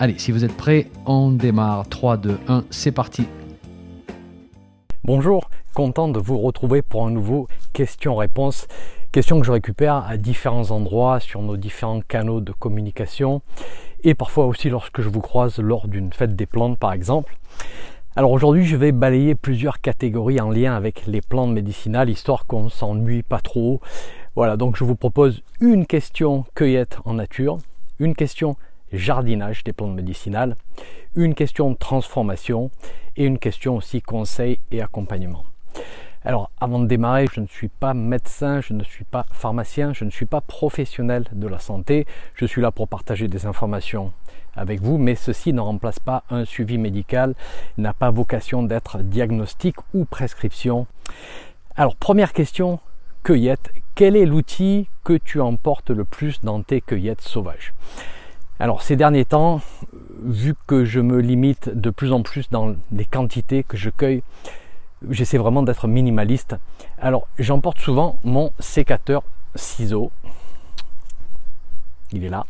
Allez, si vous êtes prêts, on démarre. 3, 2, 1, c'est parti. Bonjour, content de vous retrouver pour un nouveau question-réponse. Question que je récupère à différents endroits sur nos différents canaux de communication et parfois aussi lorsque je vous croise lors d'une fête des plantes par exemple. Alors aujourd'hui, je vais balayer plusieurs catégories en lien avec les plantes médicinales, histoire qu'on s'ennuie pas trop. Voilà, donc je vous propose une question cueillette en nature, une question jardinage des plantes médicinales, une question de transformation et une question aussi conseil et accompagnement. Alors avant de démarrer, je ne suis pas médecin, je ne suis pas pharmacien, je ne suis pas professionnel de la santé, je suis là pour partager des informations avec vous, mais ceci ne remplace pas un suivi médical, n'a pas vocation d'être diagnostic ou prescription. Alors première question, cueillette, quel est l'outil que tu emportes le plus dans tes cueillettes sauvages? Alors ces derniers temps, vu que je me limite de plus en plus dans les quantités que je cueille, j'essaie vraiment d'être minimaliste. Alors j'emporte souvent mon sécateur ciseau. Il est là.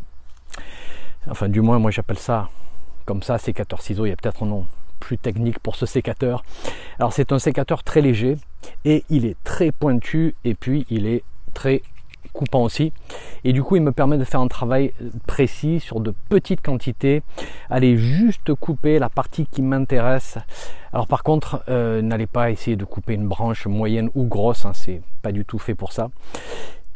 Enfin du moins moi j'appelle ça comme ça, sécateur ciseau. Il y a peut-être un nom plus technique pour ce sécateur. Alors c'est un sécateur très léger et il est très pointu et puis il est très coupant aussi. Et du coup, il me permet de faire un travail précis sur de petites quantités, aller juste couper la partie qui m'intéresse. Alors par contre, euh, n'allez pas essayer de couper une branche moyenne ou grosse, hein, c'est pas du tout fait pour ça.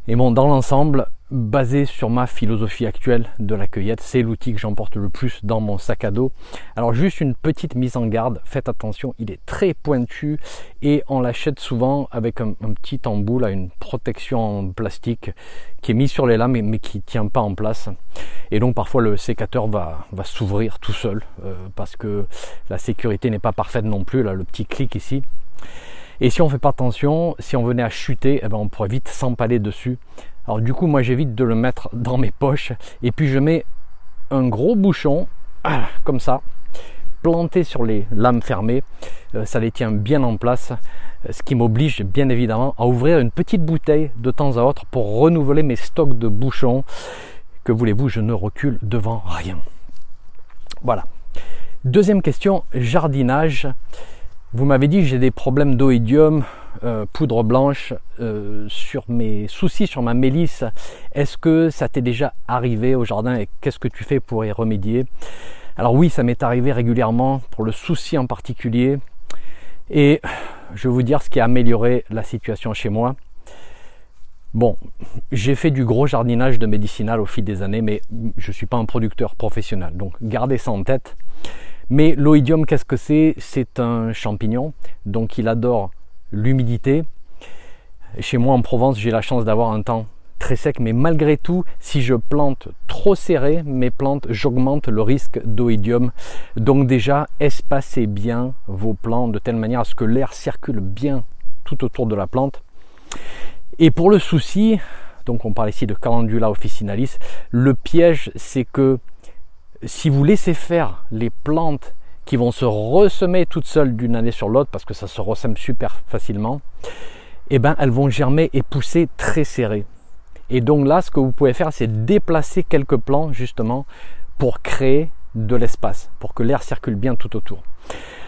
Et bon, dans l'ensemble, basé sur ma philosophie actuelle de la cueillette, c'est l'outil que j'emporte le plus dans mon sac à dos. Alors juste une petite mise en garde, faites attention, il est très pointu et on l'achète souvent avec un, petit embout, une protection en plastique qui est mise sur les lames mais, qui ne tient pas en place. Et donc parfois le sécateur va, s'ouvrir tout seul euh, parce que la sécurité n'est pas parfaite non plus, là le petit clic ici. Et si on fait pas attention, si on venait à chuter, eh ben on pourrait vite s'empaler dessus. Alors du coup, moi j'évite de le mettre dans mes poches et puis je mets un gros bouchon ah, comme ça, planté sur les lames fermées. Euh, ça les tient bien en place, euh, ce qui m'oblige bien évidemment à ouvrir une petite bouteille de temps à autre pour renouveler mes stocks de bouchons. Que voulez-vous, je ne recule devant rien. Voilà. Deuxième question, jardinage. Vous m'avez dit j'ai des problèmes d'oïdium, euh, poudre blanche euh, sur mes soucis sur ma mélisse. Est-ce que ça t'est déjà arrivé au jardin et qu'est-ce que tu fais pour y remédier? Alors oui, ça m'est arrivé régulièrement pour le souci en particulier. Et je vais vous dire ce qui a amélioré la situation chez moi. Bon, j'ai fait du gros jardinage de médicinal au fil des années, mais je ne suis pas un producteur professionnel. Donc gardez ça en tête. Mais l'oïdium, qu'est-ce que c'est? C'est un champignon, donc il adore l'humidité. Chez moi en Provence, j'ai la chance d'avoir un temps très sec, mais malgré tout, si je plante trop serré mes plantes, j'augmente le risque d'oïdium. Donc déjà, espacez bien vos plants de telle manière à ce que l'air circule bien tout autour de la plante. Et pour le souci, donc on parle ici de Calendula officinalis, le piège c'est que si vous laissez faire les plantes qui vont se ressemer toutes seules d'une année sur l'autre, parce que ça se ressème super facilement, eh ben, elles vont germer et pousser très serrées. Et donc là, ce que vous pouvez faire, c'est déplacer quelques plants justement pour créer de l'espace, pour que l'air circule bien tout autour.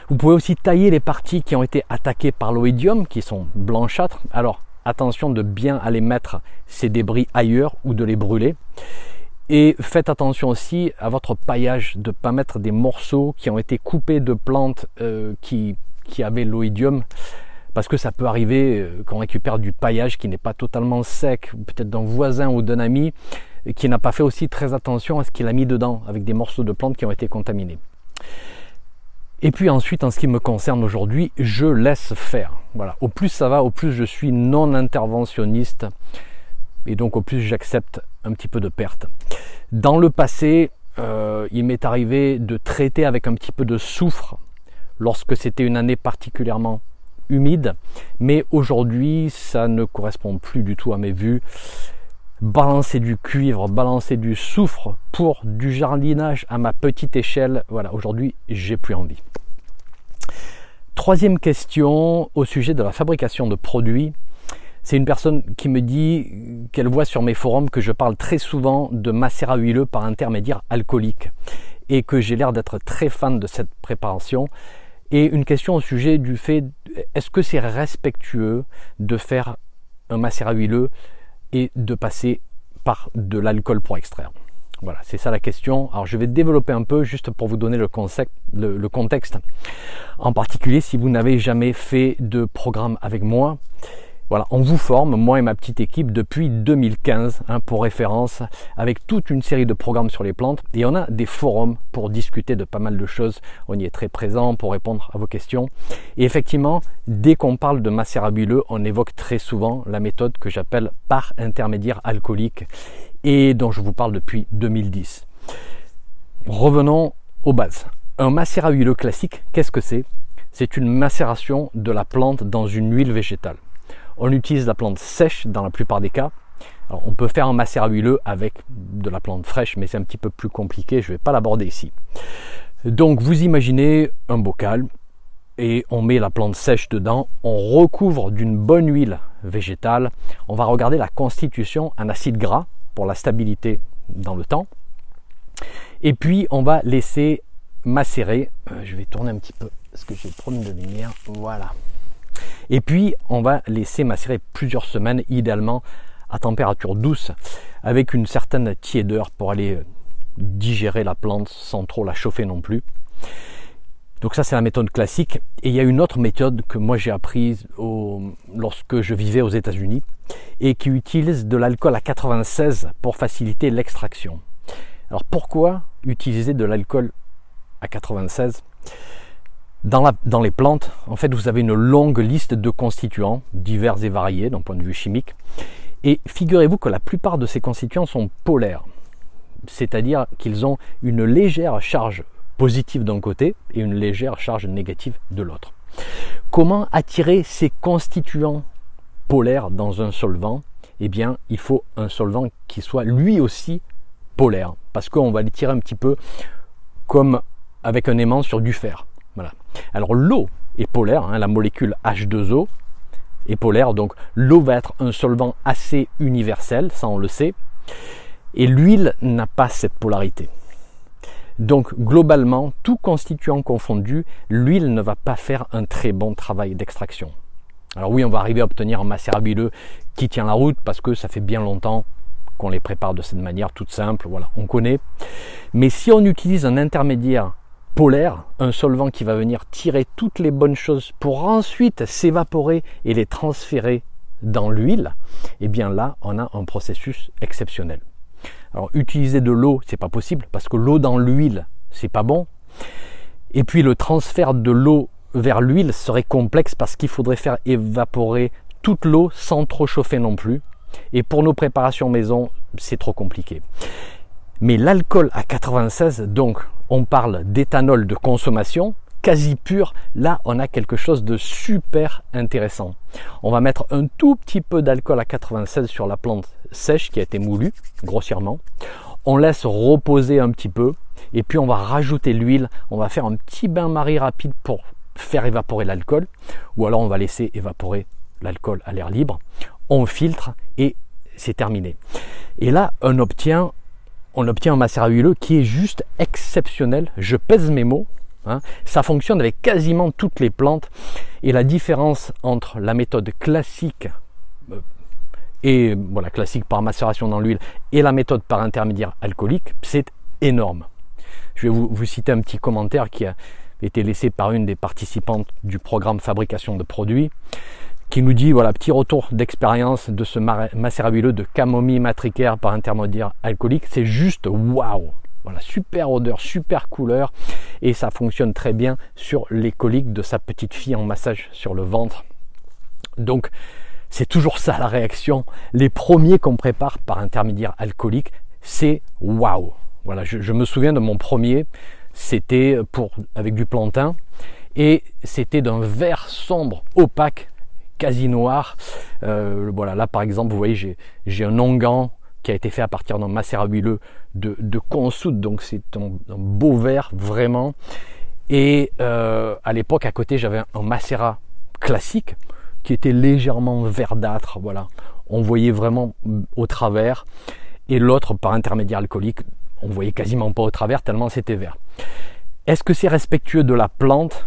Vous pouvez aussi tailler les parties qui ont été attaquées par l'oïdium, qui sont blanchâtres. Alors attention de bien aller mettre ces débris ailleurs ou de les brûler. Et faites attention aussi à votre paillage, de ne pas mettre des morceaux qui ont été coupés de plantes euh, qui, qui avaient l'oïdium, parce que ça peut arriver euh, qu'on récupère du paillage qui n'est pas totalement sec, peut-être d'un voisin ou d'un ami, qui n'a pas fait aussi très attention à ce qu'il a mis dedans, avec des morceaux de plantes qui ont été contaminés. Et puis ensuite, en ce qui me concerne aujourd'hui, je laisse faire. Voilà. Au plus ça va, au plus je suis non interventionniste et donc au plus j'accepte un petit peu de perte. Dans le passé, euh, il m'est arrivé de traiter avec un petit peu de soufre lorsque c'était une année particulièrement humide, mais aujourd'hui ça ne correspond plus du tout à mes vues. Balancer du cuivre, balancer du soufre pour du jardinage à ma petite échelle, voilà, aujourd'hui j'ai plus envie. Troisième question au sujet de la fabrication de produits. C'est une personne qui me dit qu'elle voit sur mes forums que je parle très souvent de macérat huileux par intermédiaire alcoolique et que j'ai l'air d'être très fan de cette préparation. Et une question au sujet du fait, est-ce que c'est respectueux de faire un macérat huileux et de passer par de l'alcool pour extraire? Voilà, c'est ça la question. Alors je vais développer un peu juste pour vous donner le, le contexte. En particulier si vous n'avez jamais fait de programme avec moi. Voilà, on vous forme, moi et ma petite équipe, depuis 2015, hein, pour référence, avec toute une série de programmes sur les plantes. Et on a des forums pour discuter de pas mal de choses. On y est très présent pour répondre à vos questions. Et effectivement, dès qu'on parle de macérabuleux, on évoque très souvent la méthode que j'appelle par intermédiaire alcoolique et dont je vous parle depuis 2010. Revenons aux bases. Un macérat huileux classique, qu'est-ce que c'est? C'est une macération de la plante dans une huile végétale. On utilise la plante sèche dans la plupart des cas. on peut faire un macérat huileux avec de la plante fraîche, mais c'est un petit peu plus compliqué, je ne vais pas l'aborder ici. Donc vous imaginez un bocal et on met la plante sèche dedans, on recouvre d'une bonne huile végétale, on va regarder la constitution en acide gras pour la stabilité dans le temps. Et puis on va laisser macérer, euh, je vais tourner un petit peu parce que j'ai le problème de lumière, voilà. Et puis, on va laisser macérer plusieurs semaines, idéalement à température douce, avec une certaine tiédeur pour aller euh, digérer la plante sans trop la chauffer non plus. Donc ça c'est la méthode classique. Et il y a une autre méthode que moi j'ai apprise lorsque je vivais aux États-Unis et qui utilise de l'alcool à 96 pour faciliter l'extraction. Alors pourquoi utiliser de l'alcool à 96 dans, les plantes, en fait, vous avez une longue liste de constituants, divers et variés d'un point de vue chimique. Et figurez-vous que la plupart de ces constituants sont polaires, c'est-à-dire qu'ils ont une légère charge positive d'un côté et une légère charge négative de l'autre. Comment attirer ces constituants polaires dans un solvant? Eh bien, il faut un solvant qui soit lui aussi polaire, parce qu'on va les tirer un petit peu comme avec un aimant sur du fer. Alors l'eau est polaire, hein, la molécule H2O est polaire, donc l'eau va être un solvant assez universel, ça on le sait, et l'huile n'a pas cette polarité. Donc globalement, tout constituant confondu, l'huile ne va pas faire un très bon travail d'extraction. Alors oui, on va arriver à obtenir un macérat huileux qui tient la route parce que ça fait bien longtemps qu'on les prépare de cette manière toute simple, voilà, on connaît. Mais si on utilise un intermédiaire polaire, un solvant qui va venir tirer toutes les bonnes choses pour ensuite s'évaporer et les transférer dans l'huile, et eh bien là, on a un processus exceptionnel. Alors utiliser de l'eau, c'est pas possible parce que l'eau dans l'huile, c'est pas bon. Et puis le transfert de l'eau vers l'huile serait complexe parce qu'il faudrait faire évaporer toute l'eau sans trop chauffer non plus. Et pour nos préparations maison, c'est trop compliqué. Mais l'alcool à 96, donc on parle d'éthanol de consommation, quasi pur, là on a quelque chose de super intéressant. On va mettre un tout petit peu d'alcool à 96 sur la plante sèche qui a été moulue grossièrement. On laisse reposer un petit peu et puis on va rajouter l'huile. On va faire un petit bain-marie rapide pour faire évaporer l'alcool ou alors on va laisser évaporer l'alcool à l'air libre. On filtre et c'est terminé. Et là, on obtient on obtient un macérat huileux qui est juste exceptionnel. Je pèse mes mots. Hein. Ça fonctionne avec quasiment toutes les plantes. Et la différence entre la méthode classique euh, et voilà classique par macération dans l'huile et la méthode par intermédiaire alcoolique, c'est énorme. Je vais vous, citer un petit commentaire qui a été laissé par une des participantes du programme fabrication de produits qui nous dit voilà petit retour d'expérience de ce macérat de camomille matricaire par intermédiaire alcoolique. C'est juste waouh. Voilà super odeur super couleur. Et ça fonctionne très bien sur les coliques de sa petite fille en massage sur le ventre. Donc c'est toujours ça la réaction. Les premiers qu'on prépare par intermédiaire alcoolique c'est waouh. Voilà je, je me souviens de mon premier. C'était pour avec du plantain. Et c'était d'un vert sombre, opaque, quasi noir. Euh, voilà, là par exemple, vous voyez, j'ai un onguent qui a été fait à partir d'un macérat huileux de, de consoude, donc c'est un, beau vert vraiment. Et euh, à l'époque, à côté, j'avais un, macérat classique qui était légèrement verdâtre. Voilà, on voyait vraiment au travers. Et l'autre, par intermédiaire alcoolique, on voyait quasiment pas au travers tellement c'était vert. Est-ce que c'est respectueux de la plante?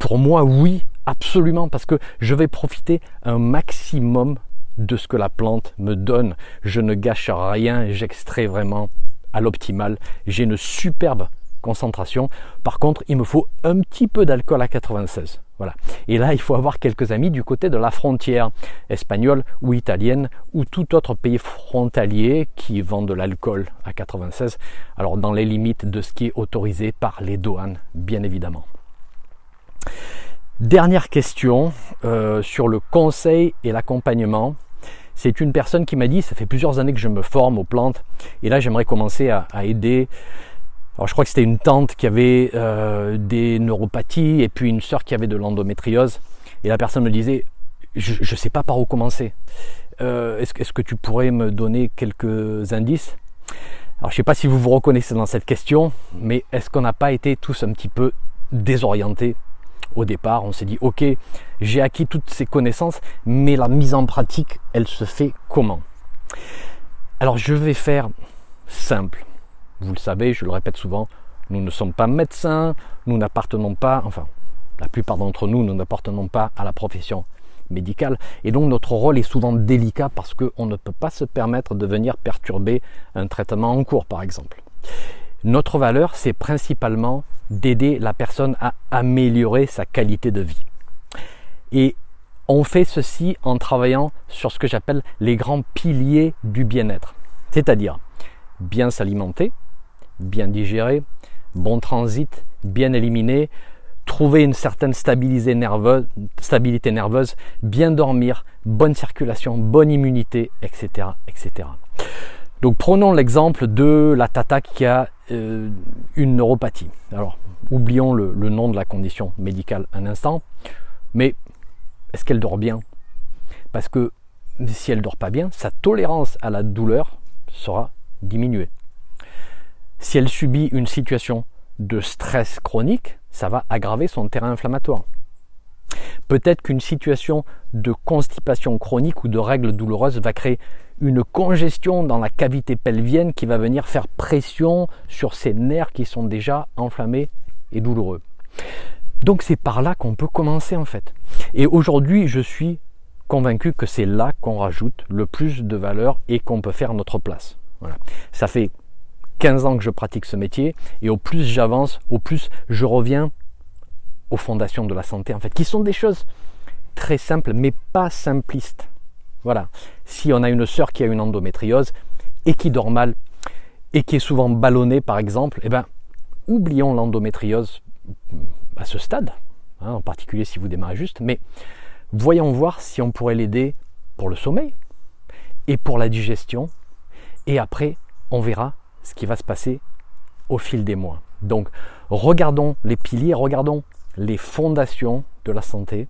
Pour moi, oui, absolument, parce que je vais profiter un maximum de ce que la plante me donne. Je ne gâche rien, j'extrais vraiment à l'optimal. J'ai une superbe concentration. Par contre, il me faut un petit peu d'alcool à 96. Voilà. Et là, il faut avoir quelques amis du côté de la frontière espagnole ou italienne ou tout autre pays frontalier qui vend de l'alcool à 96. Alors, dans les limites de ce qui est autorisé par les douanes, bien évidemment. Dernière question euh, sur le conseil et l'accompagnement. C'est une personne qui m'a dit, ça fait plusieurs années que je me forme aux plantes, et là j'aimerais commencer à, aider. Alors je crois que c'était une tante qui avait euh, des neuropathies et puis une sœur qui avait de l'endométriose. Et la personne me disait, je ne sais pas par où commencer. Euh, est-ce, que tu pourrais me donner quelques indices? Alors je ne sais pas si vous vous reconnaissez dans cette question, mais est-ce qu'on n'a pas été tous un petit peu désorientés? Au départ, on s'est dit, ok, j'ai acquis toutes ces connaissances, mais la mise en pratique, elle se fait comment? Alors je vais faire simple. Vous le savez, je le répète souvent, nous ne sommes pas médecins, nous n'appartenons pas, enfin, la plupart d'entre nous, nous n'appartenons pas à la profession médicale, et donc notre rôle est souvent délicat parce qu'on ne peut pas se permettre de venir perturber un traitement en cours, par exemple. Notre valeur, c'est principalement d'aider la personne à améliorer sa qualité de vie. Et on fait ceci en travaillant sur ce que j'appelle les grands piliers du bien-être. C'est-à-dire bien s'alimenter, bien digérer, bon transit, bien éliminer, trouver une certaine stabilité nerveuse, bien dormir, bonne circulation, bonne immunité, etc. etc. Donc prenons l'exemple de la tata qui a euh, une neuropathie. Alors oublions le, nom de la condition médicale un instant, mais est-ce qu'elle dort bien? Parce que si elle dort pas bien, sa tolérance à la douleur sera diminuée. Si elle subit une situation de stress chronique, ça va aggraver son terrain inflammatoire. Peut-être qu'une situation de constipation chronique ou de règles douloureuses va créer une congestion dans la cavité pelvienne qui va venir faire pression sur ces nerfs qui sont déjà enflammés et douloureux. Donc c'est par là qu'on peut commencer en fait. Et aujourd'hui, je suis convaincu que c'est là qu'on rajoute le plus de valeur et qu'on peut faire notre place. Ça fait 15 ans que je pratique ce métier et au plus j'avance, au plus je reviens aux fondations de la santé en fait, qui sont des choses très simples mais pas simplistes. Voilà. Si on a une sœur qui a une endométriose et qui dort mal et qui est souvent ballonnée par exemple, eh ben, oublions l'endométriose à ce stade, hein, en particulier si vous démarrez juste, mais voyons voir si on pourrait l'aider pour le sommeil et pour la digestion. Et après, on verra ce qui va se passer au fil des mois. Donc, regardons les piliers, regardons les fondations de la santé.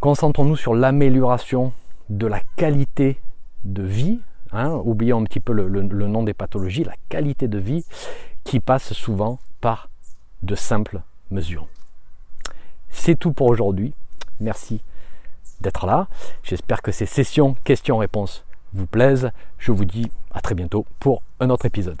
Concentrons-nous sur l'amélioration de la qualité de vie, hein, oublions un petit peu le, nom des pathologies, la qualité de vie qui passe souvent par de simples mesures. C'est tout pour aujourd'hui. Merci d'être là. J'espère que ces sessions questions-réponses vous plaisent. Je vous dis à très bientôt pour un autre épisode.